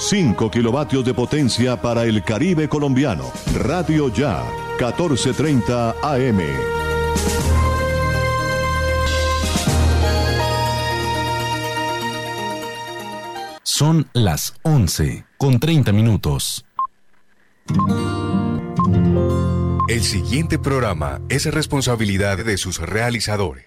5 kilovatios de potencia para el Caribe colombiano. Radio Ya, 1430 AM. Son las 11 con 30 minutos. El siguiente programa es responsabilidad de sus realizadores.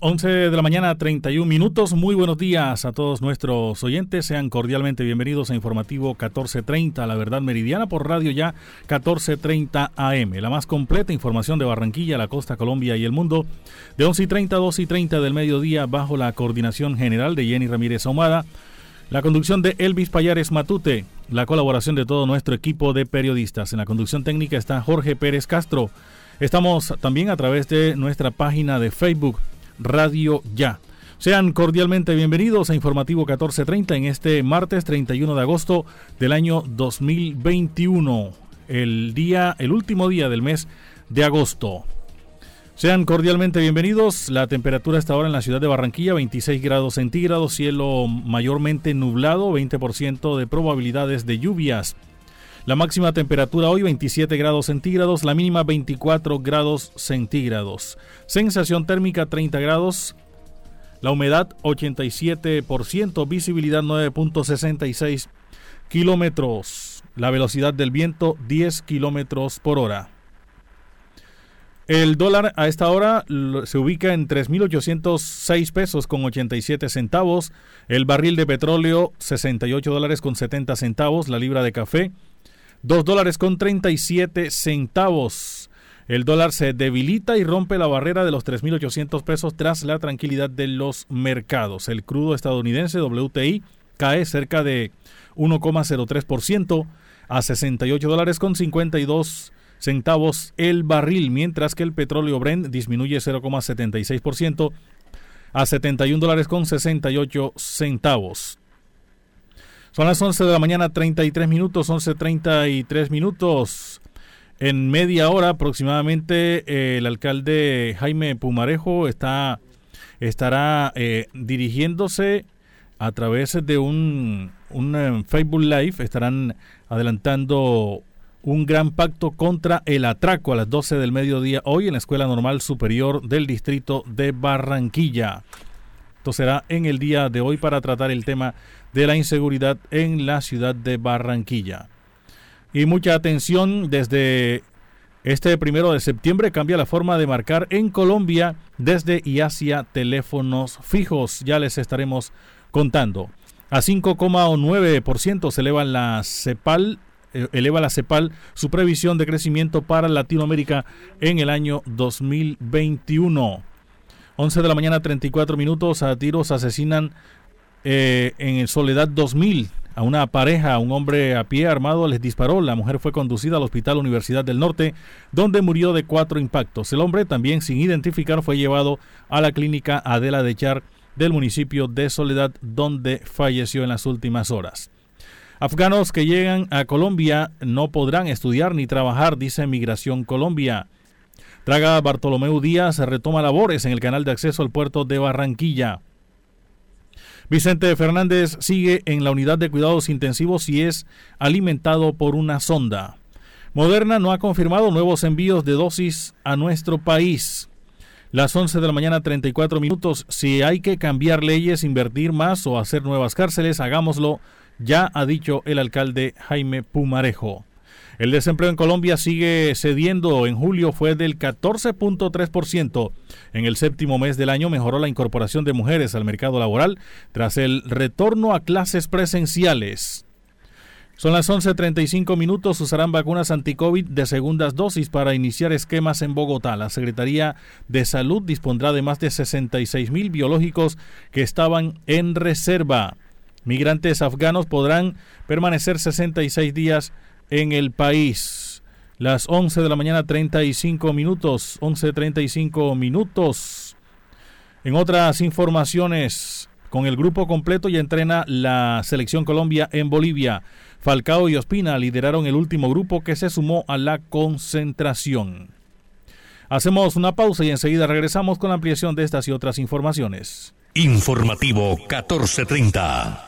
11 de la mañana, 31 minutos. Muy buenos días a todos nuestros oyentes. Sean cordialmente bienvenidos a Informativo 1430, La Verdad Meridiana, por Radio Ya 1430 AM. La más completa información de Barranquilla, la costa, Colombia y el mundo. De 11 y 30 a 2 y 30 del mediodía, bajo la coordinación general de Jenny Ramírez Ahumada. La conducción de Elvis Payares Matute. La colaboración de todo nuestro equipo de periodistas. En la conducción técnica está Jorge Pérez Castro. Estamos también a través de nuestra página de Facebook Radio Ya. Sean cordialmente bienvenidos a Informativo 1430 en este martes 31 de agosto del año 2021, el día, el último día del mes de agosto. Sean cordialmente bienvenidos. La temperatura está ahora en la ciudad de Barranquilla, 26 grados centígrados, cielo mayormente nublado, 20% de probabilidades de lluvias. La máxima temperatura hoy 27 grados centígrados, la mínima 24 grados centígrados. Sensación térmica 30 grados, la humedad 87%, visibilidad 9.66 kilómetros, la velocidad del viento 10 kilómetros por hora. El dólar a esta hora se ubica en 3.806 pesos con 87 centavos. El barril de petróleo 68 dólares con 70 centavos. La libra de café 2 dólares con 37 centavos. El dólar se debilita y rompe la barrera de los 3.800 pesos tras la tranquilidad de los mercados. El crudo estadounidense WTI cae cerca de 1,03% a 68 dólares con 52 centavos el barril, mientras que el petróleo Brent disminuye 0,76% a 71 dólares con 68 centavos. Son las 11 de la mañana, 33 minutos, 11.33 minutos. En media hora aproximadamente, eh, el alcalde Jaime Pumarejo estará eh, dirigiéndose a través de un, un eh, Facebook Live, estarán adelantando un gran pacto contra el atraco a las 12 del mediodía hoy en la Escuela Normal Superior del Distrito de Barranquilla. Esto será en el día de hoy para tratar el tema de la inseguridad en la ciudad de Barranquilla. Y mucha atención desde este primero de septiembre cambia la forma de marcar en Colombia desde y hacia teléfonos fijos. Ya les estaremos contando. A 5,9% se eleva la CEPAL, eh, eleva la CEPAL su previsión de crecimiento para Latinoamérica en el año 2021. 11 de la mañana, 34 minutos. A tiros asesinan eh, en Soledad 2000 a una pareja, un hombre a pie armado les disparó. La mujer fue conducida al Hospital Universidad del Norte, donde murió de cuatro impactos. El hombre, también sin identificar, fue llevado a la clínica Adela de Char del municipio de Soledad, donde falleció en las últimas horas. Afganos que llegan a Colombia no podrán estudiar ni trabajar, dice Migración Colombia. Traga Bartolomeu Díaz retoma labores en el canal de acceso al puerto de Barranquilla. Vicente Fernández sigue en la unidad de cuidados intensivos y es alimentado por una sonda. Moderna no ha confirmado nuevos envíos de dosis a nuestro país. Las 11 de la mañana 34 minutos. Si hay que cambiar leyes, invertir más o hacer nuevas cárceles, hagámoslo, ya ha dicho el alcalde Jaime Pumarejo. El desempleo en Colombia sigue cediendo. En julio fue del 14.3%. En el séptimo mes del año mejoró la incorporación de mujeres al mercado laboral tras el retorno a clases presenciales. Son las 11.35 minutos. Usarán vacunas anti-COVID de segundas dosis para iniciar esquemas en Bogotá. La Secretaría de Salud dispondrá de más de 66 mil biológicos que estaban en reserva. Migrantes afganos podrán permanecer 66 días en el país. Las 11 de la mañana 35 minutos. 11.35 minutos. En otras informaciones, con el grupo completo ya entrena la selección Colombia en Bolivia. Falcao y Ospina lideraron el último grupo que se sumó a la concentración. Hacemos una pausa y enseguida regresamos con la ampliación de estas y otras informaciones. Informativo 1430.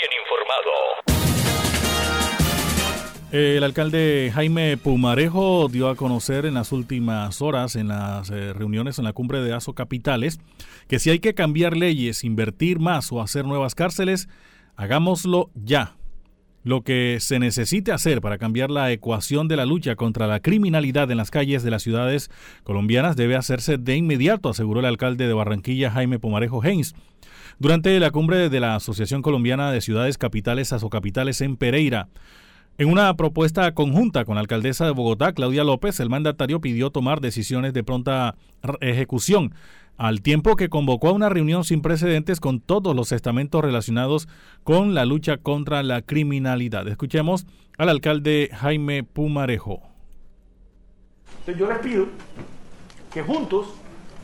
El alcalde Jaime Pumarejo dio a conocer en las últimas horas, en las eh, reuniones en la cumbre de ASO Capitales, que si hay que cambiar leyes, invertir más o hacer nuevas cárceles, hagámoslo ya. Lo que se necesite hacer para cambiar la ecuación de la lucha contra la criminalidad en las calles de las ciudades colombianas debe hacerse de inmediato, aseguró el alcalde de Barranquilla, Jaime Pumarejo Haynes. Durante la cumbre de la Asociación Colombiana de Ciudades Capitales, ASO Capitales en Pereira, En una propuesta conjunta con la alcaldesa de Bogotá, Claudia López, el mandatario pidió tomar decisiones de pronta ejecución, al tiempo que convocó a una reunión sin precedentes con todos los estamentos relacionados con la lucha contra la criminalidad. Escuchemos al alcalde Jaime Pumarejo. yo les pido que juntos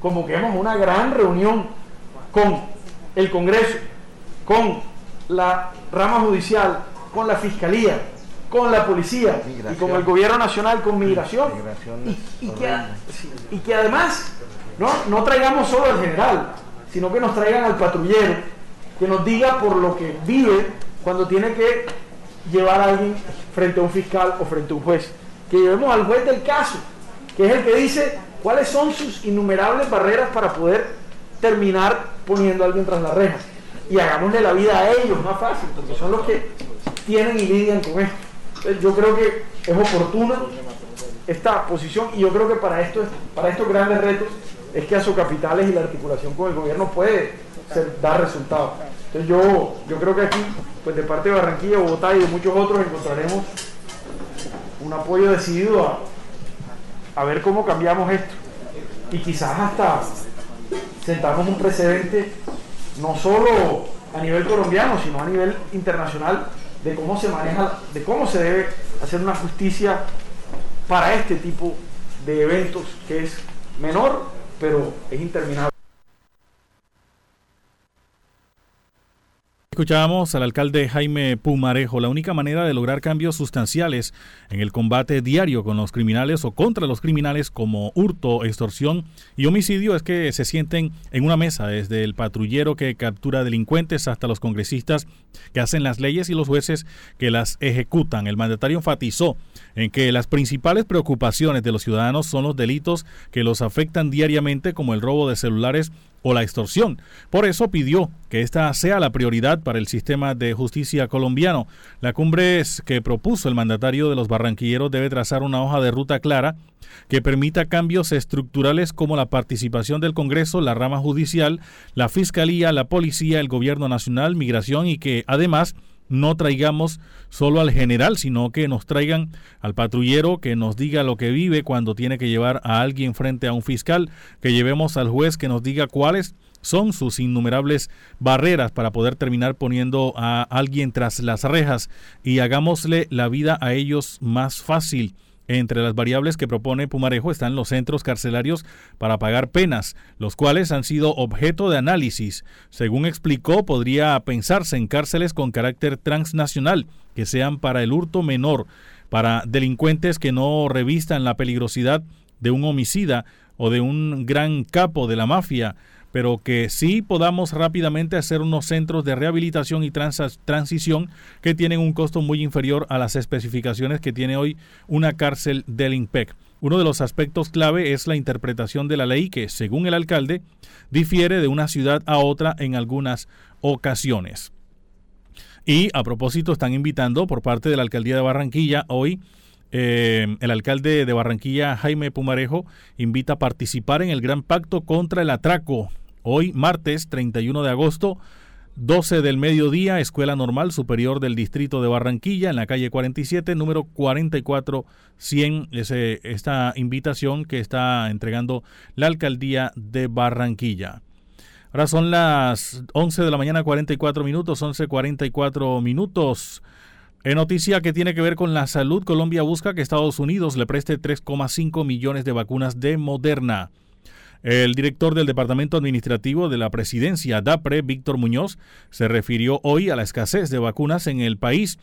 convoquemos una gran reunión con el Congreso, con la rama judicial, con la Fiscalía, con la policía y con el gobierno nacional con migración. Y, que, además ¿no? no traigamos solo al general sino que nos traigan al patrullero que nos diga por lo que vive cuando tiene que llevar a alguien frente a un fiscal o frente a un juez. Que llevemos al juez del caso que es el que dice cuáles son sus innumerables barreras para poder terminar poniendo a alguien tras las rejas y hagámosle la vida a ellos más fácil porque son los que tienen y lidian con esto yo creo que es oportuna esta posición y yo creo que para, esto, para estos grandes retos es que capitales y la articulación con el gobierno puede dar resultados. Entonces yo, yo creo que aquí, pues de parte de Barranquilla, Bogotá y de muchos otros encontraremos un apoyo decidido a, a ver cómo cambiamos esto. Y quizás hasta sentamos un precedente no solo a nivel colombiano, sino a nivel internacional de cómo se maneja, de cómo se debe hacer una justicia para este tipo de eventos que es menor, pero es interminable. Escuchábamos al alcalde Jaime Pumarejo. La única manera de lograr cambios sustanciales en el combate diario con los criminales o contra los criminales como hurto, extorsión y homicidio es que se sienten en una mesa desde el patrullero que captura delincuentes hasta los congresistas que hacen las leyes y los jueces que las ejecutan. El mandatario enfatizó en que las principales preocupaciones de los ciudadanos son los delitos que los afectan diariamente como el robo de celulares o la extorsión. Por eso pidió que esta sea la prioridad para el sistema de justicia colombiano. La cumbre que propuso el mandatario de los barranquilleros debe trazar una hoja de ruta clara que permita cambios estructurales como la participación del Congreso, la rama judicial, la Fiscalía, la Policía, el Gobierno Nacional, Migración y que además no traigamos solo al general, sino que nos traigan al patrullero que nos diga lo que vive cuando tiene que llevar a alguien frente a un fiscal, que llevemos al juez que nos diga cuáles son sus innumerables barreras para poder terminar poniendo a alguien tras las rejas y hagámosle la vida a ellos más fácil. Entre las variables que propone Pumarejo están los centros carcelarios para pagar penas, los cuales han sido objeto de análisis. Según explicó, podría pensarse en cárceles con carácter transnacional, que sean para el hurto menor, para delincuentes que no revistan la peligrosidad de un homicida o de un gran capo de la mafia, pero que sí podamos rápidamente hacer unos centros de rehabilitación y transición que tienen un costo muy inferior a las especificaciones que tiene hoy una cárcel del INPEC. Uno de los aspectos clave es la interpretación de la ley que, según el alcalde, difiere de una ciudad a otra en algunas ocasiones. Y a propósito, están invitando por parte de la alcaldía de Barranquilla hoy eh, el alcalde de Barranquilla, Jaime Pumarejo, invita a participar en el Gran Pacto contra el Atraco. Hoy, martes 31 de agosto, 12 del mediodía, Escuela Normal Superior del Distrito de Barranquilla, en la calle 47, número 44100. Ese, esta invitación que está entregando la alcaldía de Barranquilla. Ahora son las 11 de la mañana, 44 minutos, 11.44 minutos. En noticia que tiene que ver con la salud, Colombia busca que Estados Unidos le preste 3,5 millones de vacunas de Moderna. El director del Departamento Administrativo de la Presidencia, DAPRE, Víctor Muñoz, se refirió hoy a la escasez de vacunas en el país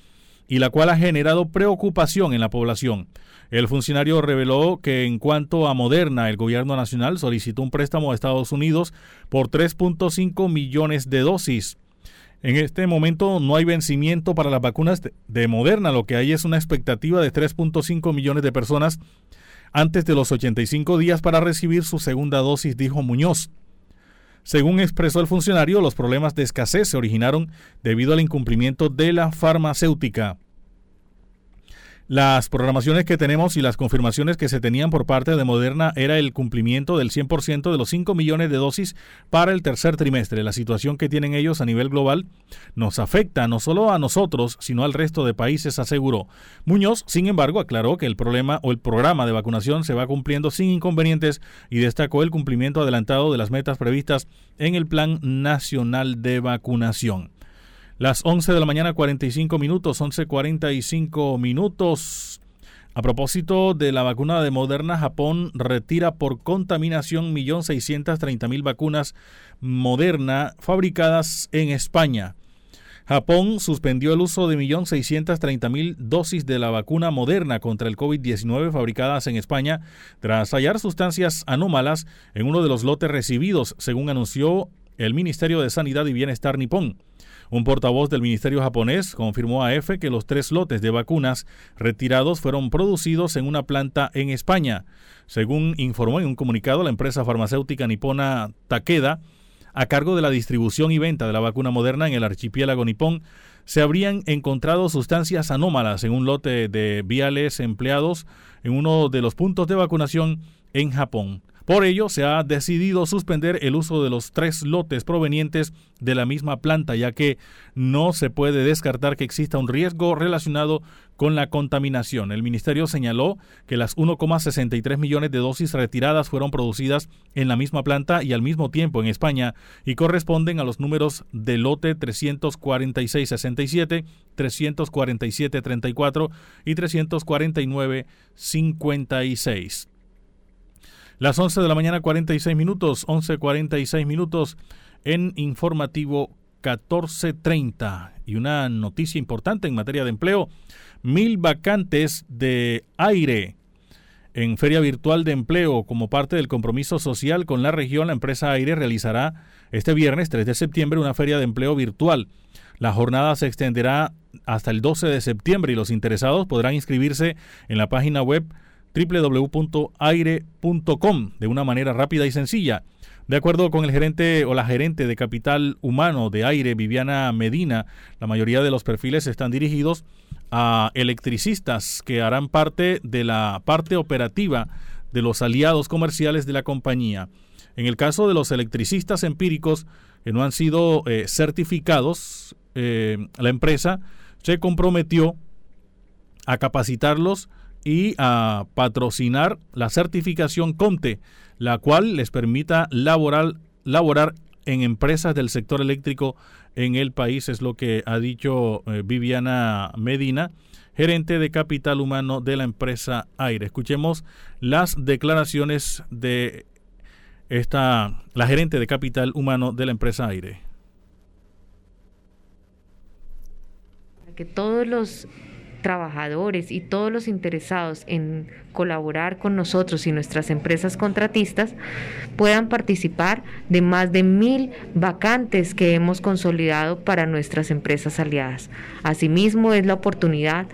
y la cual ha generado preocupación en la población. El funcionario reveló que en cuanto a Moderna, el gobierno nacional solicitó un préstamo a Estados Unidos por 3.5 millones de dosis. En este momento no hay vencimiento para las vacunas de Moderna, lo que hay es una expectativa de 3.5 millones de personas antes de los 85 días para recibir su segunda dosis, dijo Muñoz. Según expresó el funcionario, los problemas de escasez se originaron debido al incumplimiento de la farmacéutica. Las programaciones que tenemos y las confirmaciones que se tenían por parte de Moderna era el cumplimiento del 100% de los 5 millones de dosis para el tercer trimestre. La situación que tienen ellos a nivel global nos afecta no solo a nosotros, sino al resto de países, aseguró. Muñoz, sin embargo, aclaró que el problema o el programa de vacunación se va cumpliendo sin inconvenientes y destacó el cumplimiento adelantado de las metas previstas en el Plan Nacional de Vacunación. Las 11 de la mañana 45 minutos, 11.45 minutos. A propósito de la vacuna de Moderna, Japón retira por contaminación 1.630.000 vacunas Moderna fabricadas en España. Japón suspendió el uso de 1.630.000 dosis de la vacuna moderna contra el COVID-19 fabricadas en España tras hallar sustancias anómalas en uno de los lotes recibidos, según anunció el Ministerio de Sanidad y Bienestar nipón. Un portavoz del Ministerio japonés confirmó a EFE que los tres lotes de vacunas retirados fueron producidos en una planta en España. Según informó en un comunicado la empresa farmacéutica nipona Takeda, a cargo de la distribución y venta de la vacuna moderna en el archipiélago nipón, se habrían encontrado sustancias anómalas en un lote de viales empleados en uno de los puntos de vacunación en Japón. Por ello, se ha decidido suspender el uso de los tres lotes provenientes de la misma planta, ya que no se puede descartar que exista un riesgo relacionado con la contaminación. El ministerio señaló que las 1,63 millones de dosis retiradas fueron producidas en la misma planta y al mismo tiempo en España y corresponden a los números de lote 346-67, 347-34 y 349-56. Las 11 de la mañana 46 minutos, 11.46 minutos en informativo 1430. Y una noticia importante en materia de empleo, mil vacantes de aire en Feria Virtual de Empleo como parte del compromiso social con la región, la empresa Aire realizará este viernes 3 de septiembre una feria de empleo virtual. La jornada se extenderá hasta el 12 de septiembre y los interesados podrán inscribirse en la página web www.aire.com de una manera rápida y sencilla. De acuerdo con el gerente o la gerente de capital humano de aire, Viviana Medina, la mayoría de los perfiles están dirigidos a electricistas que harán parte de la parte operativa de los aliados comerciales de la compañía. En el caso de los electricistas empíricos que no han sido eh, certificados, eh, la empresa se comprometió a capacitarlos y a patrocinar la certificación COMTE, la cual les permita laborar, laborar en empresas del sector eléctrico en el país, es lo que ha dicho eh, Viviana Medina, gerente de capital humano de la empresa Aire. Escuchemos las declaraciones de esta, la gerente de capital humano de la empresa Aire. Que todos los trabajadores y todos los interesados en colaborar con nosotros y nuestras empresas contratistas puedan participar de más de mil vacantes que hemos consolidado para nuestras empresas aliadas. Asimismo, es la oportunidad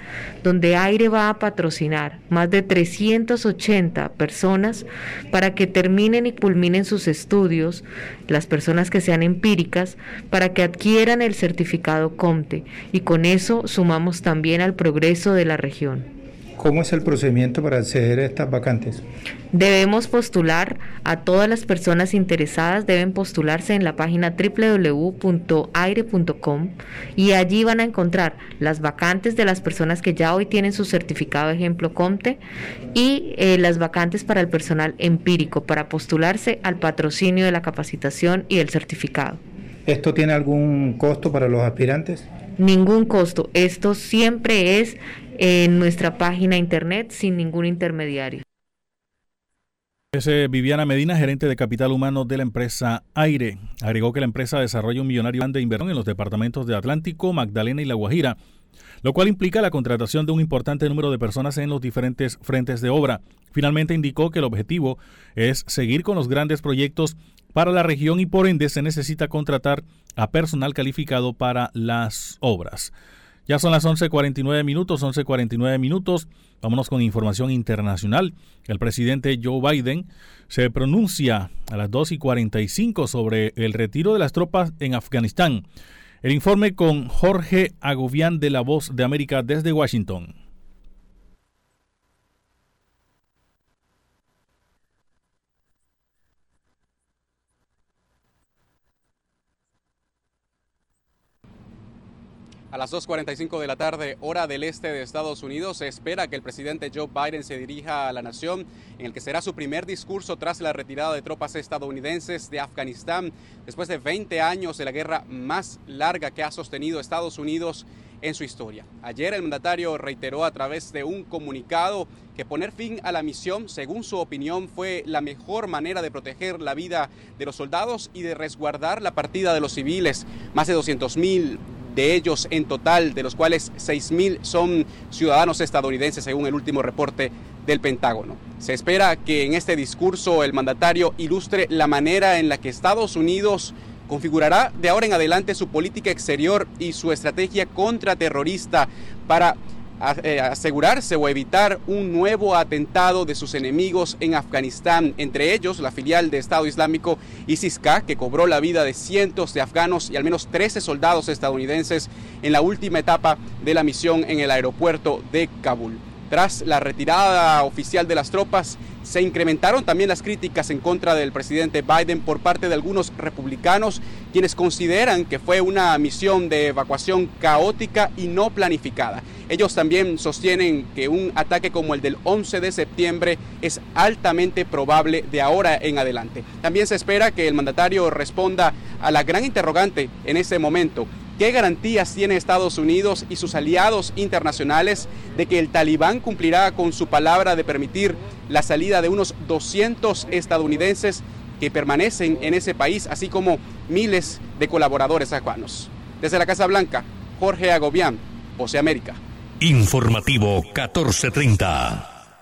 donde Aire va a patrocinar más de 380 personas para que terminen y culminen sus estudios, las personas que sean empíricas, para que adquieran el certificado COMTE y con eso sumamos también al programa de la región. ¿Cómo es el procedimiento para acceder a estas vacantes? Debemos postular a todas las personas interesadas, deben postularse en la página www.aire.com y allí van a encontrar las vacantes de las personas que ya hoy tienen su certificado ejemplo COMTE y eh, las vacantes para el personal empírico para postularse al patrocinio de la capacitación y el certificado. ¿Esto tiene algún costo para los aspirantes? Ningún costo. Esto siempre es en nuestra página internet sin ningún intermediario. Es Viviana Medina, gerente de capital humano de la empresa Aire. Agregó que la empresa desarrolla un millonario plan de inversión en los departamentos de Atlántico, Magdalena y La Guajira, lo cual implica la contratación de un importante número de personas en los diferentes frentes de obra. Finalmente indicó que el objetivo es seguir con los grandes proyectos para la región y por ende se necesita contratar a personal calificado para las obras. Ya son las 11.49 minutos, 11.49 minutos. Vámonos con información internacional. El presidente Joe Biden se pronuncia a las 2.45 sobre el retiro de las tropas en Afganistán. El informe con Jorge Agobián de La Voz de América desde Washington. A las 2.45 de la tarde, hora del este de Estados Unidos, se espera que el presidente Joe Biden se dirija a la nación en el que será su primer discurso tras la retirada de tropas estadounidenses de Afganistán, después de 20 años de la guerra más larga que ha sostenido Estados Unidos en su historia. Ayer el mandatario reiteró a través de un comunicado que poner fin a la misión, según su opinión, fue la mejor manera de proteger la vida de los soldados y de resguardar la partida de los civiles. Más de 200 mil de ellos en total, de los cuales 6.000 son ciudadanos estadounidenses según el último reporte del Pentágono. Se espera que en este discurso el mandatario ilustre la manera en la que Estados Unidos configurará de ahora en adelante su política exterior y su estrategia contraterrorista para asegurarse o evitar un nuevo atentado de sus enemigos en Afganistán, entre ellos la filial de Estado Islámico ISIS-K, que cobró la vida de cientos de afganos y al menos 13 soldados estadounidenses en la última etapa de la misión en el aeropuerto de Kabul. Tras la retirada oficial de las tropas, se incrementaron también las críticas en contra del presidente Biden por parte de algunos republicanos, quienes consideran que fue una misión de evacuación caótica y no planificada. Ellos también sostienen que un ataque como el del 11 de septiembre es altamente probable de ahora en adelante. También se espera que el mandatario responda a la gran interrogante en ese momento. ¿Qué garantías tiene Estados Unidos y sus aliados internacionales de que el talibán cumplirá con su palabra de permitir la salida de unos 200 estadounidenses que permanecen en ese país, así como miles de colaboradores afganos? Desde la Casa Blanca, Jorge Agobián, Voce América. Informativo 1430.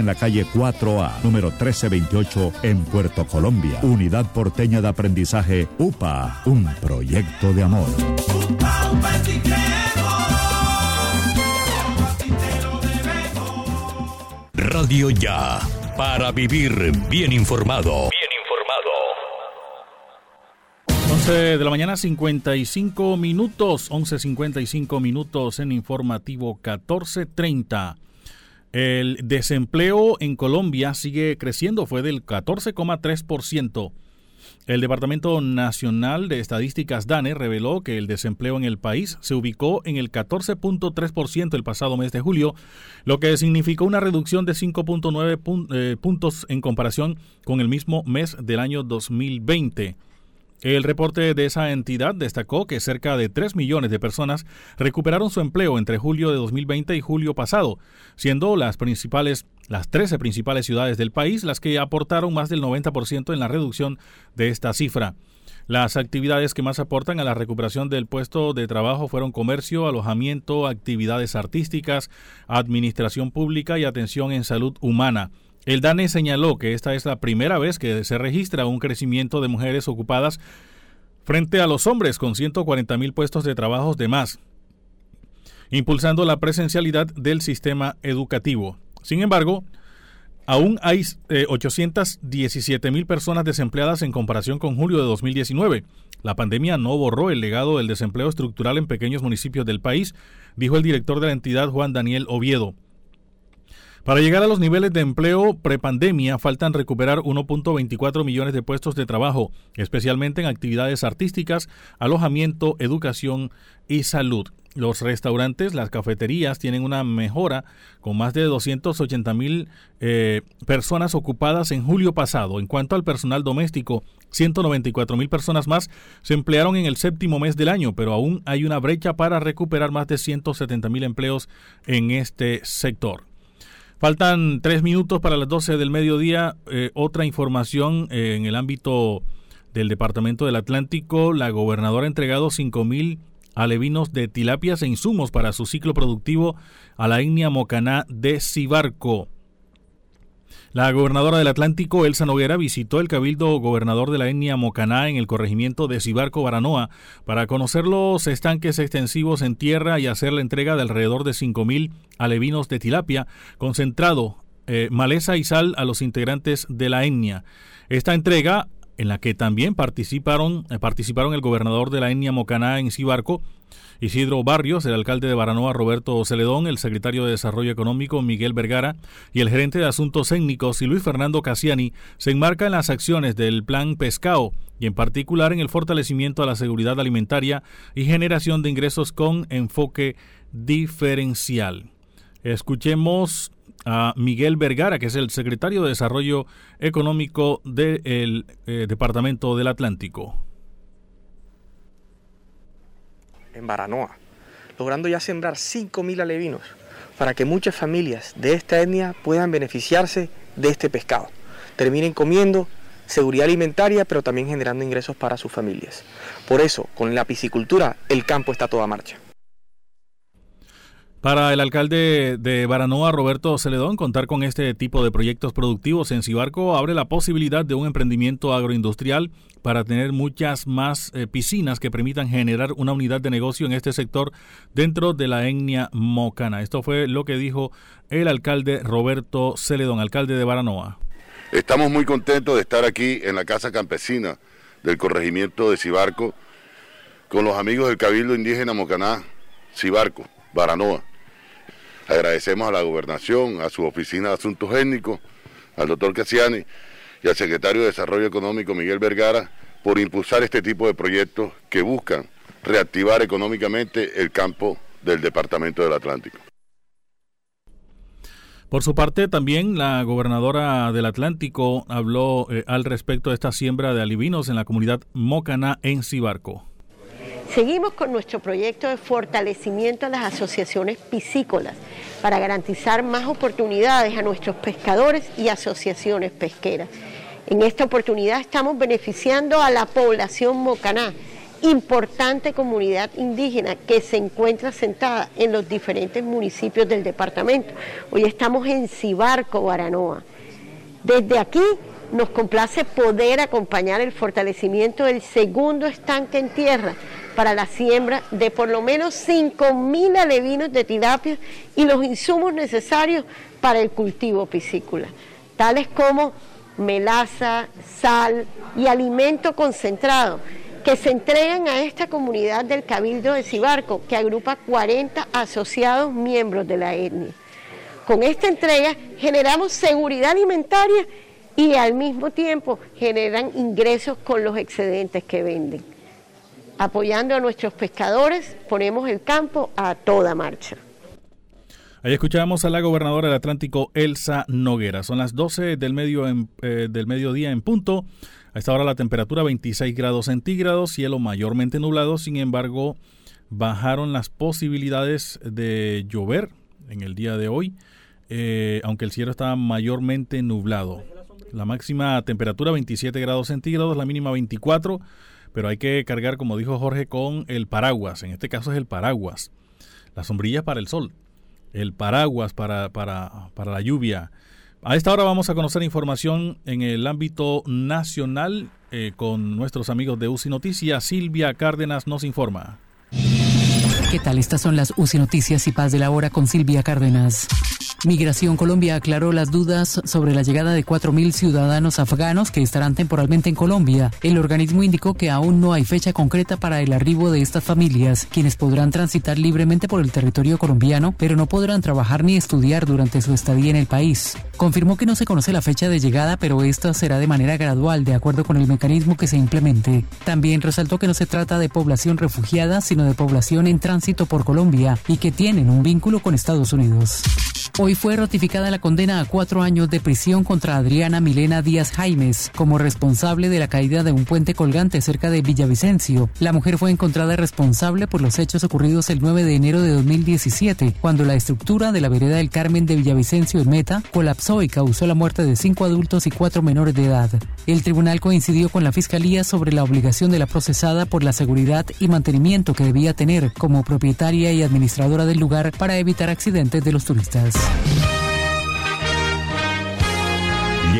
en la calle 4A, número 1328, en Puerto Colombia. Unidad Porteña de Aprendizaje UPA, un proyecto de amor. Radio Ya, para vivir bien informado. Bien informado. 11 de la mañana, 55 minutos, 11.55 minutos en informativo 1430. El desempleo en Colombia sigue creciendo, fue del 14,3%. El Departamento Nacional de Estadísticas DANE reveló que el desempleo en el país se ubicó en el 14.3% el pasado mes de julio, lo que significó una reducción de 5.9 eh, puntos en comparación con el mismo mes del año 2020. El reporte de esa entidad destacó que cerca de 3 millones de personas recuperaron su empleo entre julio de 2020 y julio pasado, siendo las principales las 13 principales ciudades del país las que aportaron más del 90% en la reducción de esta cifra. Las actividades que más aportan a la recuperación del puesto de trabajo fueron comercio, alojamiento, actividades artísticas, administración pública y atención en salud humana. El DANE señaló que esta es la primera vez que se registra un crecimiento de mujeres ocupadas frente a los hombres con 140 mil puestos de trabajo de más, impulsando la presencialidad del sistema educativo. Sin embargo, aún hay 817 eh, mil personas desempleadas en comparación con julio de 2019. La pandemia no borró el legado del desempleo estructural en pequeños municipios del país, dijo el director de la entidad Juan Daniel Oviedo. Para llegar a los niveles de empleo prepandemia, faltan recuperar 1.24 millones de puestos de trabajo, especialmente en actividades artísticas, alojamiento, educación y salud. Los restaurantes, las cafeterías tienen una mejora con más de 280 mil eh, personas ocupadas en julio pasado. En cuanto al personal doméstico, 194 mil personas más se emplearon en el séptimo mes del año, pero aún hay una brecha para recuperar más de 170 mil empleos en este sector. Faltan tres minutos para las 12 del mediodía. Eh, otra información eh, en el ámbito del Departamento del Atlántico. La gobernadora ha entregado 5 mil alevinos de tilapias e insumos para su ciclo productivo a la etnia mocaná de Cibarco. La gobernadora del Atlántico, Elsa Noguera, visitó el cabildo gobernador de la etnia Mocaná en el corregimiento de Cibarco, Baranoa, para conocer los estanques extensivos en tierra y hacer la entrega de alrededor de 5.000 alevinos de tilapia, concentrado, eh, maleza y sal a los integrantes de la etnia. Esta entrega en la que también participaron, eh, participaron el gobernador de la etnia Mocaná en Cibarco, Isidro Barrios, el alcalde de Baranoa Roberto Celedón, el secretario de Desarrollo Económico Miguel Vergara y el gerente de Asuntos Técnicos y Luis Fernando Casiani se enmarca en las acciones del Plan Pescao y en particular en el fortalecimiento a la seguridad alimentaria y generación de ingresos con enfoque diferencial. Escuchemos a Miguel Vergara, que es el secretario de Desarrollo Económico del eh, Departamento del Atlántico. En Baranoa, logrando ya sembrar 5.000 alevinos para que muchas familias de esta etnia puedan beneficiarse de este pescado. Terminen comiendo seguridad alimentaria, pero también generando ingresos para sus familias. Por eso, con la piscicultura, el campo está a toda marcha. Para el alcalde de Baranoa, Roberto Celedón, contar con este tipo de proyectos productivos en Cibarco abre la posibilidad de un emprendimiento agroindustrial para tener muchas más eh, piscinas que permitan generar una unidad de negocio en este sector dentro de la etnia mocana. Esto fue lo que dijo el alcalde Roberto Celedón, alcalde de Baranoa. Estamos muy contentos de estar aquí en la Casa Campesina del corregimiento de Cibarco con los amigos del Cabildo Indígena Mocaná, Cibarco, Baranoa Agradecemos a la gobernación, a su oficina de asuntos étnicos, al doctor Cassiani y al secretario de Desarrollo Económico Miguel Vergara por impulsar este tipo de proyectos que buscan reactivar económicamente el campo del Departamento del Atlántico. Por su parte, también la gobernadora del Atlántico habló eh, al respecto de esta siembra de alivinos en la comunidad Mocana en Cibarco. Seguimos con nuestro proyecto de fortalecimiento a las asociaciones piscícolas para garantizar más oportunidades a nuestros pescadores y asociaciones pesqueras. En esta oportunidad estamos beneficiando a la población mocaná, importante comunidad indígena que se encuentra sentada en los diferentes municipios del departamento. Hoy estamos en Cibarco, Baranoa. Desde aquí nos complace poder acompañar el fortalecimiento del segundo estanque en tierra para la siembra de por lo menos 5.000 alevinos de tilapia y los insumos necesarios para el cultivo piscícola, tales como melaza, sal y alimento concentrado que se entregan a esta comunidad del Cabildo de Cibarco, que agrupa 40 asociados miembros de la etnia. Con esta entrega generamos seguridad alimentaria y al mismo tiempo generan ingresos con los excedentes que venden. Apoyando a nuestros pescadores, ponemos el campo a toda marcha. Ahí escuchamos a la gobernadora del Atlántico, Elsa Noguera. Son las 12 del, medio eh, del mediodía en punto. A esta hora la temperatura 26 grados centígrados, cielo mayormente nublado, sin embargo bajaron las posibilidades de llover en el día de hoy, eh, aunque el cielo estaba mayormente nublado. La máxima temperatura 27 grados centígrados, la mínima 24, pero hay que cargar, como dijo Jorge, con el paraguas. En este caso es el paraguas. La sombrilla para el sol, el paraguas para, para, para la lluvia a esta hora vamos a conocer información en el ámbito nacional eh, con nuestros amigos de UCI Noticias. Silvia Cárdenas nos informa. ¿Qué tal? Estas son las UCI Noticias y Paz de la Hora con Silvia Cárdenas. Migración Colombia aclaró las dudas sobre la llegada de 4.000 ciudadanos afganos que estarán temporalmente en Colombia. El organismo indicó que aún no hay fecha concreta para el arribo de estas familias, quienes podrán transitar libremente por el territorio colombiano, pero no podrán trabajar ni estudiar durante su estadía en el país. Confirmó que no se conoce la fecha de llegada, pero esta será de manera gradual, de acuerdo con el mecanismo que se implemente. También resaltó que no se trata de población refugiada, sino de población en tránsito por Colombia y que tienen un vínculo con Estados Unidos. Hoy fue ratificada la condena a cuatro años de prisión contra Adriana Milena Díaz Jaimes como responsable de la caída de un puente colgante cerca de Villavicencio. La mujer fue encontrada responsable por los hechos ocurridos el 9 de enero de 2017, cuando la estructura de la vereda del Carmen de Villavicencio en Meta colapsó y causó la muerte de cinco adultos y cuatro menores de edad. El tribunal coincidió con la fiscalía sobre la obligación de la procesada por la seguridad y mantenimiento que debía tener como propietaria y administradora del lugar para evitar accidentes de los turistas. Peace.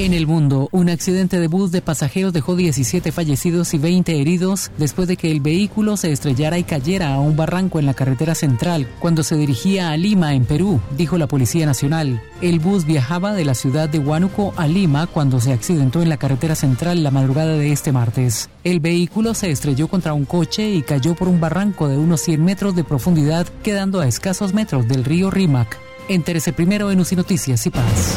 En el mundo, un accidente de bus de pasajeros dejó 17 fallecidos y 20 heridos después de que el vehículo se estrellara y cayera a un barranco en la carretera central cuando se dirigía a Lima, en Perú, dijo la Policía Nacional. El bus viajaba de la ciudad de Huánuco a Lima cuando se accidentó en la carretera central la madrugada de este martes. El vehículo se estrelló contra un coche y cayó por un barranco de unos 100 metros de profundidad, quedando a escasos metros del río Rímac. Entérese primero en UCI Noticias y Paz.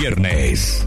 viernes.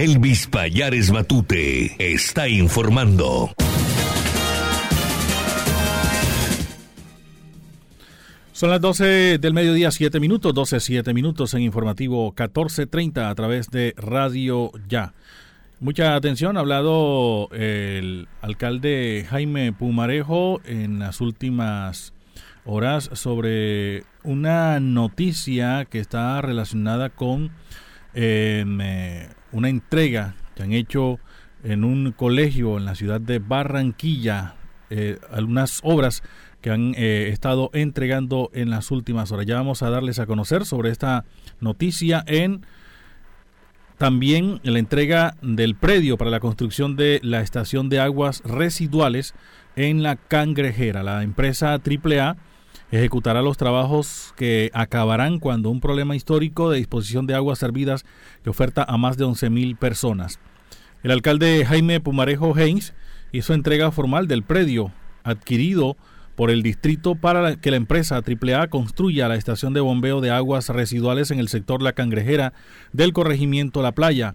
Elvis Payares Matute está informando. Son las 12 del mediodía, 7 minutos, 12, 7 minutos en informativo 1430 a través de Radio Ya. Mucha atención, ha hablado el alcalde Jaime Pumarejo en las últimas horas sobre una noticia que está relacionada con eh, una entrega que han hecho en un colegio en la ciudad de Barranquilla, eh, algunas obras que han eh, estado entregando en las últimas horas. Ya vamos a darles a conocer sobre esta noticia en también la entrega del predio para la construcción de la estación de aguas residuales en la Cangrejera. La empresa AAA ejecutará los trabajos que acabarán cuando un problema histórico de disposición de aguas servidas que oferta a más de 11.000 personas. El alcalde Jaime Pumarejo Haynes hizo entrega formal del predio adquirido por el distrito para que la empresa AAA construya la estación de bombeo de aguas residuales en el sector La Cangrejera del corregimiento La Playa.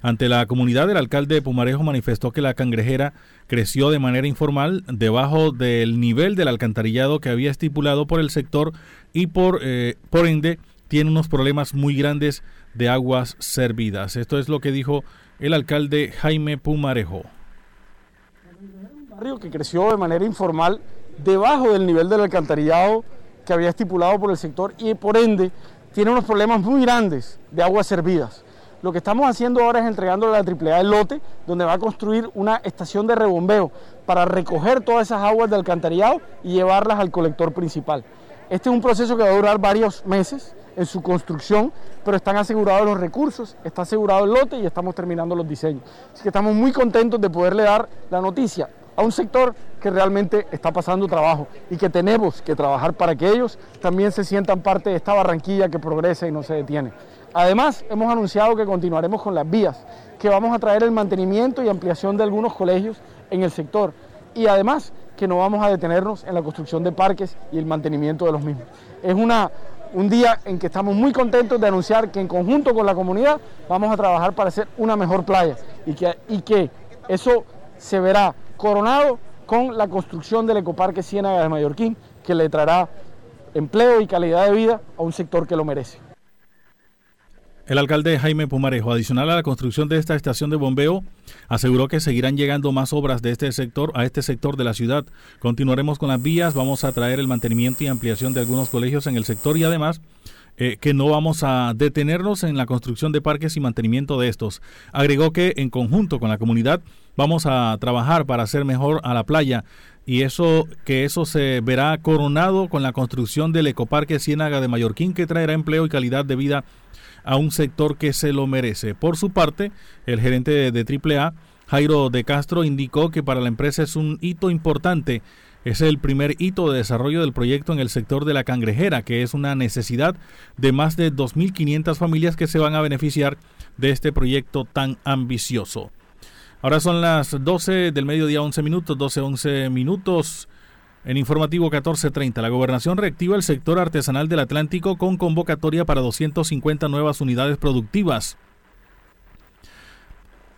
Ante la comunidad, el alcalde de Pumarejo manifestó que la cangrejera creció de manera informal debajo del nivel del alcantarillado que había estipulado por el sector y por, eh, por ende tiene unos problemas muy grandes de aguas servidas. Esto es lo que dijo el alcalde Jaime Pumarejo. Un barrio que creció de manera informal debajo del nivel del alcantarillado que había estipulado por el sector y por ende tiene unos problemas muy grandes de aguas servidas. Lo que estamos haciendo ahora es entregándole a la AAA el lote donde va a construir una estación de rebombeo para recoger todas esas aguas de alcantarillado y llevarlas al colector principal. Este es un proceso que va a durar varios meses en su construcción, pero están asegurados los recursos, está asegurado el lote y estamos terminando los diseños. Así que estamos muy contentos de poderle dar la noticia a un sector que realmente está pasando trabajo y que tenemos que trabajar para que ellos también se sientan parte de esta Barranquilla que progresa y no se detiene. Además, hemos anunciado que continuaremos con las vías, que vamos a traer el mantenimiento y ampliación de algunos colegios en el sector y además que no vamos a detenernos en la construcción de parques y el mantenimiento de los mismos. Es una, un día en que estamos muy contentos de anunciar que en conjunto con la comunidad vamos a trabajar para hacer una mejor playa y que, y que eso se verá coronado con la construcción del ecoparque Ciénaga de Mallorquín, que le traerá empleo y calidad de vida a un sector que lo merece. El alcalde Jaime Pumarejo, adicional a la construcción de esta estación de bombeo, aseguró que seguirán llegando más obras de este sector a este sector de la ciudad. Continuaremos con las vías, vamos a traer el mantenimiento y ampliación de algunos colegios en el sector y además eh, que no vamos a detenernos en la construcción de parques y mantenimiento de estos. Agregó que en conjunto con la comunidad vamos a trabajar para hacer mejor a la playa y eso que eso se verá coronado con la construcción del ecoparque Ciénaga de Mallorquín que traerá empleo y calidad de vida a un sector que se lo merece. Por su parte, el gerente de, AAA, Jairo de Castro, indicó que para la empresa es un hito importante es el primer hito de desarrollo del proyecto en el sector de la cangrejera, que es una necesidad de más de 2.500 familias que se van a beneficiar de este proyecto tan ambicioso. Ahora son las 12 del mediodía, 11 minutos, 12, 11 minutos. En informativo 1430, la gobernación reactiva el sector artesanal del Atlántico con convocatoria para 250 nuevas unidades productivas.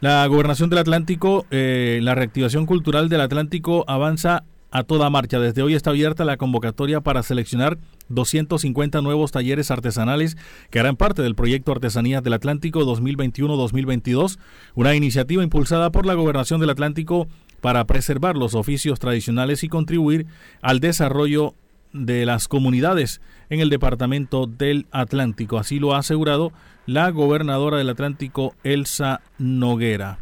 La gobernación del Atlántico, eh, la reactivación cultural del Atlántico avanza a toda marcha. Desde hoy está abierta la convocatoria para seleccionar 250 nuevos talleres artesanales que harán parte del proyecto Artesanías del Atlántico 2021-2022, una iniciativa impulsada por la Gobernación del Atlántico para preservar los oficios tradicionales y contribuir al desarrollo de las comunidades en el departamento del Atlántico. Así lo ha asegurado la gobernadora del Atlántico, Elsa Noguera.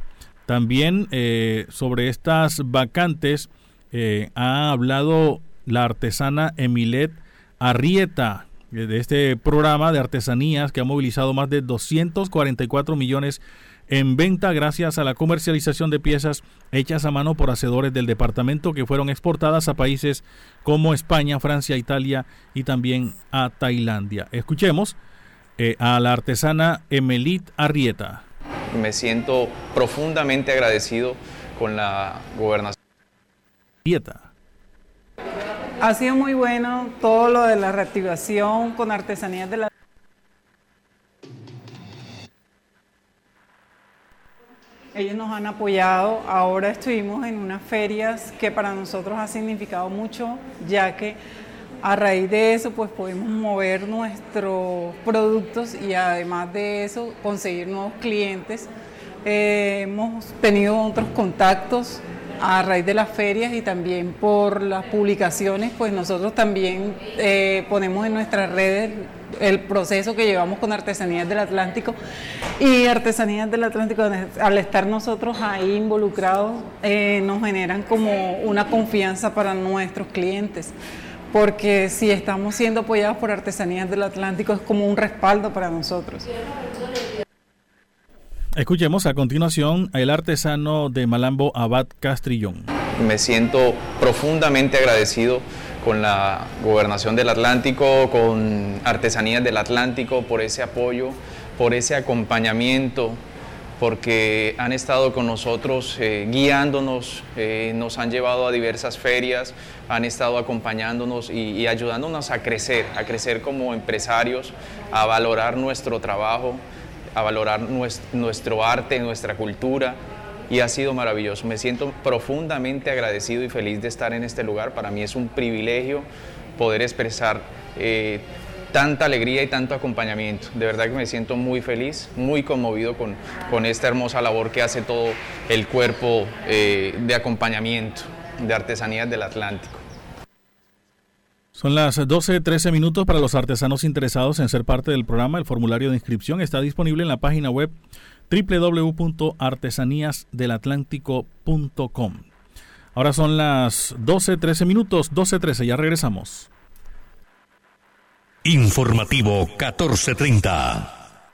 También eh, sobre estas vacantes eh, ha hablado la artesana Emilet Arrieta eh, de este programa de artesanías que ha movilizado más de 244 millones en venta gracias a la comercialización de piezas hechas a mano por hacedores del departamento que fueron exportadas a países como España, Francia, Italia y también a Tailandia. Escuchemos eh, a la artesana Emelit Arrieta. Me siento profundamente agradecido con la gobernación ha sido muy bueno todo lo de la reactivación con artesanías de la... Ellos nos han apoyado, ahora estuvimos en unas ferias que para nosotros ha significado mucho, ya que a raíz de eso pues podemos mover nuestros productos y además de eso conseguir nuevos clientes. Eh, hemos tenido otros contactos a raíz de las ferias y también por las publicaciones, pues nosotros también eh, ponemos en nuestras redes el proceso que llevamos con Artesanías del Atlántico y Artesanías del Atlántico, al estar nosotros ahí involucrados, eh, nos generan como una confianza para nuestros clientes porque si estamos siendo apoyados por Artesanías del Atlántico es como un respaldo para nosotros. Escuchemos a continuación al artesano de Malambo, Abad Castrillón. Me siento profundamente agradecido con la Gobernación del Atlántico, con Artesanías del Atlántico por ese apoyo, por ese acompañamiento, porque han estado con nosotros eh, guiándonos, eh, nos han llevado a diversas ferias, han estado acompañándonos y, y ayudándonos a crecer, a crecer como empresarios, a valorar nuestro trabajo a valorar nuestro, arte, nuestra cultura y ha sido maravilloso. Me siento profundamente agradecido y feliz de estar en este lugar. Para mí es un privilegio poder expresar eh, tanta alegría y tanto acompañamiento. De verdad que me siento muy feliz, muy conmovido con, con esta hermosa labor que hace todo el cuerpo eh, de acompañamiento de Artesanías del Atlántico. Son las 12.13 minutos para los artesanos interesados en ser parte del programa. El formulario de inscripción está disponible en la página web www.artesaníasdelatlántico.com. Ahora son las 12.13 minutos, 12.13, ya regresamos. Informativo 1430.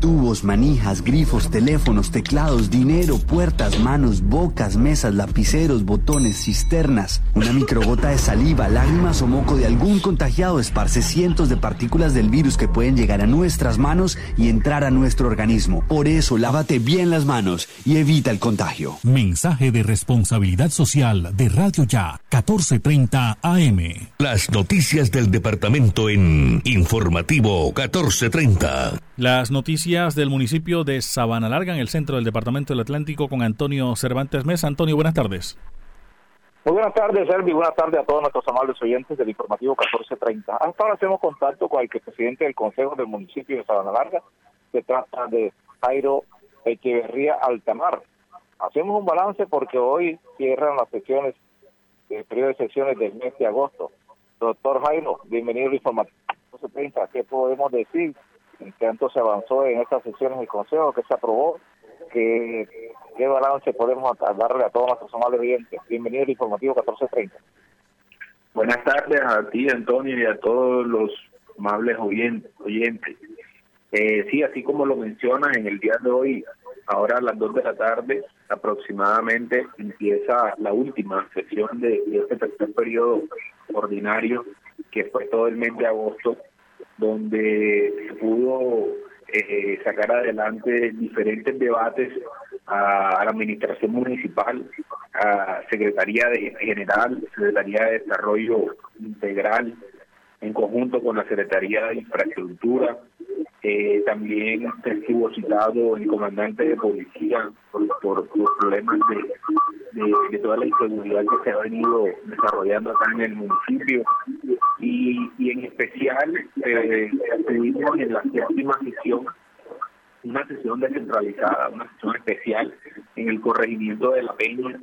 Tubos, manijas, grifos, teléfonos, teclados, dinero, puertas, manos, bocas, mesas, lapiceros, botones, cisternas. Una microgota de saliva, lágrimas o moco de algún contagiado esparce cientos de partículas del virus que pueden llegar a nuestras manos y entrar a nuestro organismo. Por eso, lávate bien las manos y evita el contagio. Mensaje de responsabilidad social de Radio Ya, 1430 AM. Las noticias del departamento en Informativo 1430. Las noticias del municipio de Sabana Larga, en el centro del Departamento del Atlántico, con Antonio Cervantes Mesa. Antonio, buenas tardes. Muy buenas tardes, Servi. Buenas tardes a todos nuestros amables oyentes del informativo 1430. Hasta ahora hacemos contacto con el presidente del Consejo del municipio de Sabana Larga. Se trata de Jairo Echeverría Altamar. Hacemos un balance porque hoy cierran las sesiones, el periodo de sesiones del mes de agosto. Doctor Jairo, bienvenido al informativo 1430. ¿Qué podemos decir tanto se avanzó en estas sesiones del Consejo, que se aprobó, que qué balance podemos darle a todos nuestros amables oyentes. Bienvenido al informativo 1430. Buenas tardes a ti, Antonio, y a todos los amables oyentes. Eh, sí, así como lo mencionas, en el día de hoy, ahora a las 2 de la tarde aproximadamente, empieza la última sesión de este tercer periodo ordinario, que fue todo el mes de agosto donde se pudo eh, sacar adelante diferentes debates a, la administración municipal, a Secretaría de General, Secretaría de Desarrollo Integral, en conjunto con la Secretaría de Infraestructura. Eh, también citado el comandante de policía por, por los problemas de, de, toda la inseguridad que se ha venido desarrollando acá en el municipio. Y, y en especial eh, tuvimos en la séptima sesión una sesión descentralizada, una sesión especial en el corregimiento de La Peña,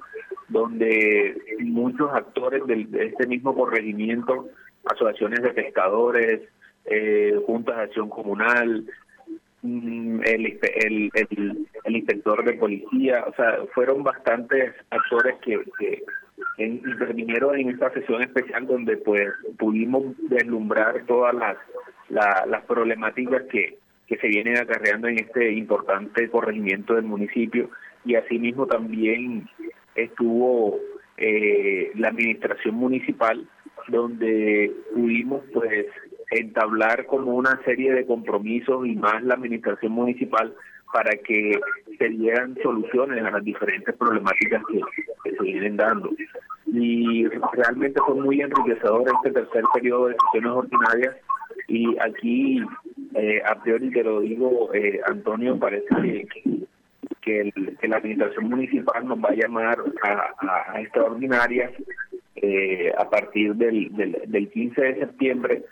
donde muchos actores de este mismo corregimiento asociaciones de pescadores, eh, juntas de acción comunal, mm, el, inspector de policía, o sea, fueron bastantes actores que, que, intervinieron en esta sesión especial donde pues pudimos deslumbrar todas las, las problemáticas que, que se vienen acarreando en este importante corregimiento del municipio. Y asimismo también estuvo eh, la administración municipal donde pudimos pues entablar como una serie de compromisos y más la administración municipal para que se dieran soluciones a las diferentes problemáticas que, se vienen dando. Y realmente fue muy enriquecedor este tercer periodo de sesiones ordinarias y aquí, eh, a priori te lo digo, eh, Antonio, parece que, que, la administración municipal nos va a llamar a, a, ordinaria eh, a partir del, del, del 15 de septiembre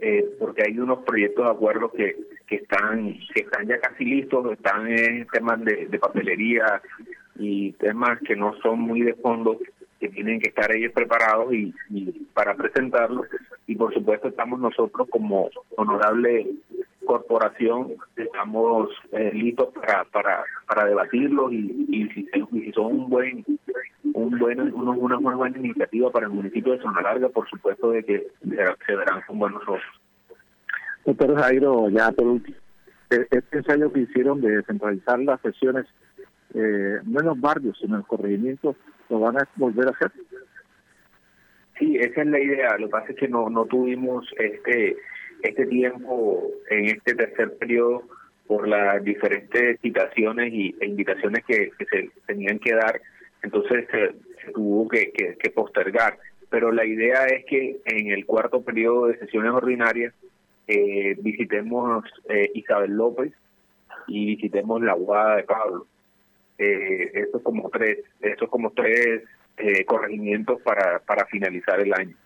eh, porque hay unos proyectos de acuerdo que, que están que están ya casi listos, están en temas de, papelería y temas que no son muy de fondo, que tienen que estar ellos preparados y, para presentarlos. Y por supuesto estamos nosotros como honorable corporación, estamos eh, listos para, para, para debatirlos y, y, y si son un buen un buen, una, muy buena iniciativa para el municipio de Zona Larga, por supuesto de que se, verán con buenos ojos. Doctor Jairo, ya por último, e, este ensayo que hicieron de descentralizar las sesiones, eh, no en los barrios, sino en el corregimiento, ¿lo van a volver a hacer? Sí, esa es la idea. Lo que pasa es que no, no tuvimos este este tiempo en este tercer periodo por las diferentes citaciones y, e invitaciones que, que se tenían que dar entonces se, tuvo que, postergar. Pero la idea es que en el cuarto periodo de sesiones ordinarias eh, visitemos eh, Isabel López y visitemos la Guada de Pablo. Eh, estos como tres, estos como tres eh, corregimientos para, para finalizar el año.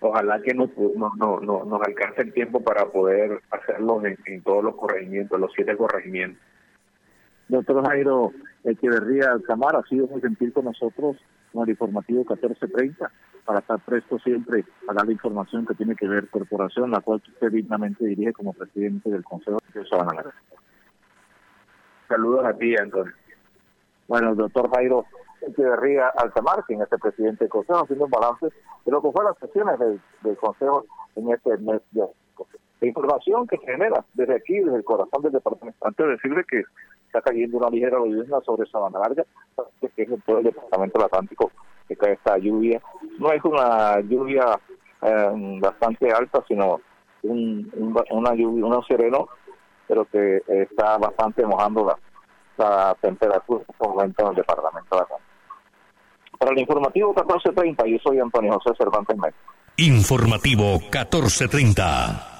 Ojalá que nos, no, no, no, nos alcance el tiempo para poder hacerlo en, en todos los corregimientos, los siete corregimientos. Doctor Jairo Echeverría Alcamar ha sido muy gentil con nosotros con el informativo 1430 para estar presto siempre a dar la información que tiene que ver corporación, la cual usted dignamente dirige como presidente del Consejo de Sabana Saludos a ti, Antonio. Bueno, el doctor Jairo Echeverría Alcamar, quien es el presidente del Consejo, haciendo un balance de lo que fue las sesiones del, Consejo en este mes de La información que genera desde aquí, desde el corazón del departamento. Antes de decirle que está cayendo una ligera lluvia sobre Sabana Larga, que es todo el departamento del Atlántico que cae esta lluvia. No es una lluvia eh, bastante alta, sino un, una lluvia, un sereno, pero que está bastante mojando la, la temperatura en en el departamento del Atlántico. Para el informativo 1430, yo soy Antonio José Cervantes México. Informativo 1430.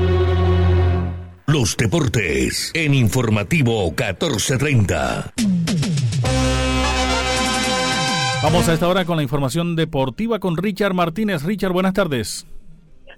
Los deportes en informativo 1430. Vamos a esta hora con la información deportiva con Richard Martínez. Richard, buenas tardes.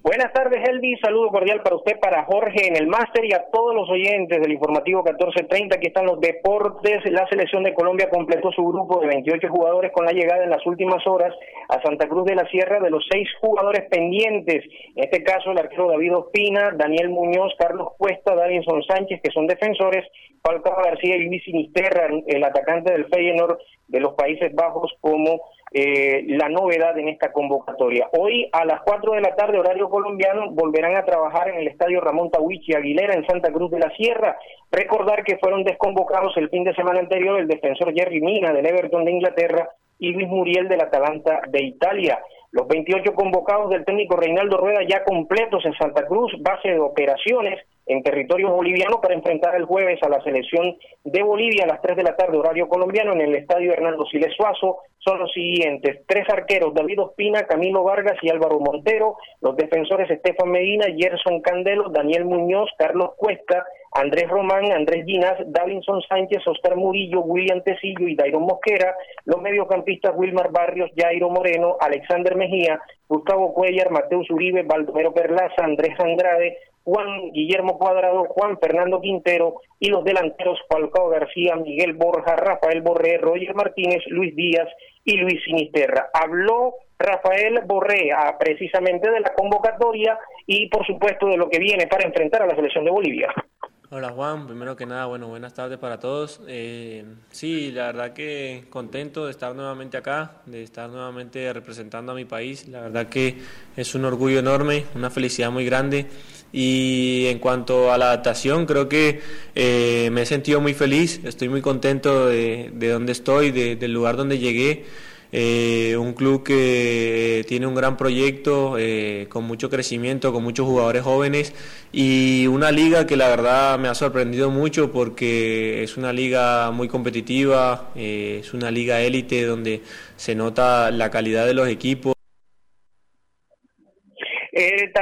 Buenas tardes, Elvi. Saludo cordial para usted, para Jorge en el máster y a todos los oyentes del informativo 1430. Aquí están los deportes. La selección de Colombia completó su grupo de 28 jugadores con la llegada en las últimas horas a Santa Cruz de la Sierra de los seis jugadores pendientes. En este caso, el arquero David Ospina, Daniel Muñoz, Carlos Cuesta, Davinson Sánchez, que son defensores, Falcao García y Luis Sinisterra, el atacante del Feyenoord de los Países Bajos, como eh, la novedad en esta convocatoria. Hoy a las 4 de la tarde, horario colombiano, volverán a trabajar en el estadio Ramón Tawichi Aguilera en Santa Cruz de la Sierra. Recordar que fueron desconvocados el fin de semana anterior el defensor Jerry Mina del Everton de Inglaterra y Luis Muriel del Atalanta de Italia. Los 28 convocados del técnico Reinaldo Rueda ya completos en Santa Cruz, base de operaciones en territorio boliviano para enfrentar el jueves a la selección de Bolivia a las 3 de la tarde, horario colombiano, en el estadio Hernando Siles Suazo. Son los siguientes: tres arqueros, David Ospina, Camilo Vargas y Álvaro Montero. Los defensores, Estefan Medina, Gerson Candelo, Daniel Muñoz, Carlos Cuesta, Andrés Román, Andrés Ginás, Davinson Sánchez, Oscar Murillo, William Tecillo y Dairon Mosquera. Los mediocampistas, Wilmar Barrios, Jairo Moreno, Alexander Mejía, Gustavo Cuellar, Mateus Uribe, Baldomero Perlaza, Andrés Andrade, Juan Guillermo Cuadrado, Juan Fernando Quintero y los delanteros Falcao García, Miguel Borja, Rafael Borré, Roger Martínez, Luis Díaz y Luis Sinisterra. Habló Rafael Borré ah, precisamente de la convocatoria y por supuesto de lo que viene para enfrentar a la selección de Bolivia. Hola Juan, primero que nada, bueno, buenas tardes para todos. Eh, sí, la verdad que contento de estar nuevamente acá, de estar nuevamente representando a mi país. La verdad que es un orgullo enorme, una felicidad muy grande. Y en cuanto a la adaptación, creo que eh, me he sentido muy feliz, estoy muy contento de, de donde estoy, del lugar donde llegué. Eh, un club que tiene un gran proyecto, eh, con mucho crecimiento, con muchos jugadores jóvenes y una liga que la verdad me ha sorprendido mucho porque es una liga muy competitiva, es una liga élite donde se nota la calidad de los equipos.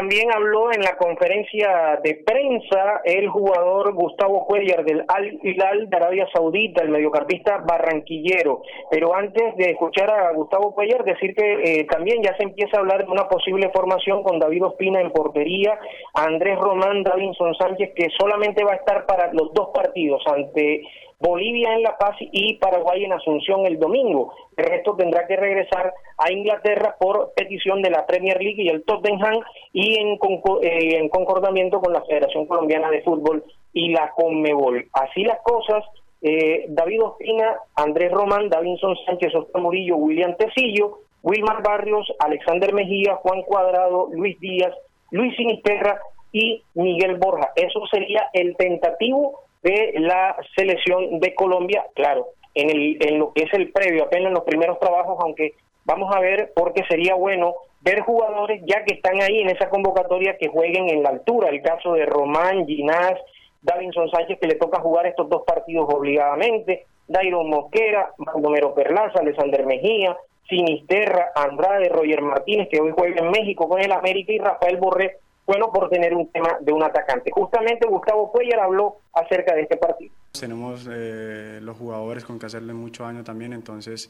También habló en la conferencia de prensa el jugador Gustavo Cuellar del Al Hilal de Arabia Saudita, el mediocampista barranquillero. Pero antes de escuchar a Gustavo Cuellar, decir que eh, también ya se empieza a hablar de una posible formación con David Ospina en portería, Andrés Román, Davinson Sánchez, que solamente va a estar para los dos partidos ante Bolivia en La Paz y Paraguay en Asunción el domingo. El resto tendrá que regresar a Inglaterra por petición de la Premier League y el Tottenham y en, eh, en concordamiento con la Federación Colombiana de Fútbol y la Conmebol. Así las cosas, eh, David Ospina, Andrés Román, Davinson Sánchez, Oscar Murillo, William Tecillo, Wilmar Barrios, Alexander Mejía, Juan Cuadrado, Luis Díaz, Luis Sinisterra y Miguel Borja. Eso sería el tentativo de la selección de Colombia, claro, en, el, en lo que es el previo, apenas en los primeros trabajos, aunque vamos a ver porque sería bueno ver jugadores ya que están ahí en esa convocatoria que jueguen en la altura, el caso de Román, Ginás, Davinson Sánchez que le toca jugar estos dos partidos obligadamente, Dairon Mosquera, Baldomero Perlaza, Alexander Mejía, Sinisterra, Andrade, Roger Martínez que hoy juega en México con el América y Rafael Borré bueno por tener un tema de un atacante. Justamente Gustavo Cuellar habló acerca de este partido. Tenemos eh, los jugadores con que hacerle mucho daño también, entonces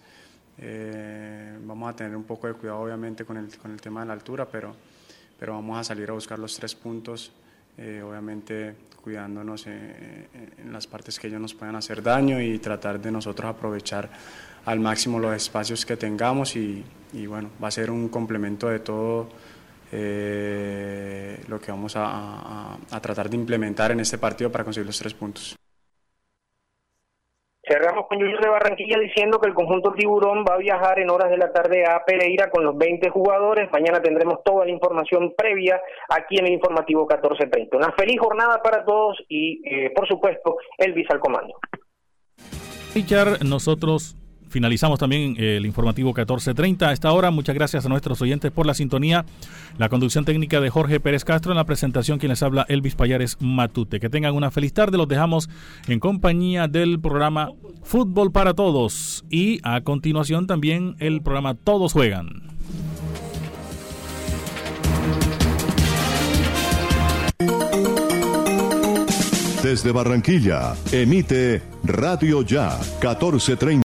eh, vamos a tener un poco de cuidado obviamente con el, con el tema de la altura, pero, pero vamos a salir a buscar los tres puntos, eh, obviamente cuidándonos en las partes que ellos nos puedan hacer daño y tratar de nosotros aprovechar al máximo los espacios que tengamos y, y bueno, va a ser un complemento de todo eh, lo que vamos a, tratar de implementar en este partido para conseguir los tres puntos. Cerramos con Junior de Barranquilla diciendo que el conjunto Tiburón va a viajar en horas de la tarde a Pereira con los 20 jugadores. Mañana tendremos toda la información previa aquí en el informativo 1430. Una feliz jornada para todos y, eh, por supuesto, Elvis al comando. Richard, nosotros finalizamos también el informativo 1430 a esta hora. Muchas gracias a nuestros oyentes por la sintonía. La conducción técnica de Jorge Pérez Castro en la presentación quien les habla Elvis Payares Matute. Que tengan una feliz tarde. Los dejamos en compañía del programa Fútbol para Todos y a continuación también el programa Todos Juegan. Desde Barranquilla, emite Radio Ya 1430.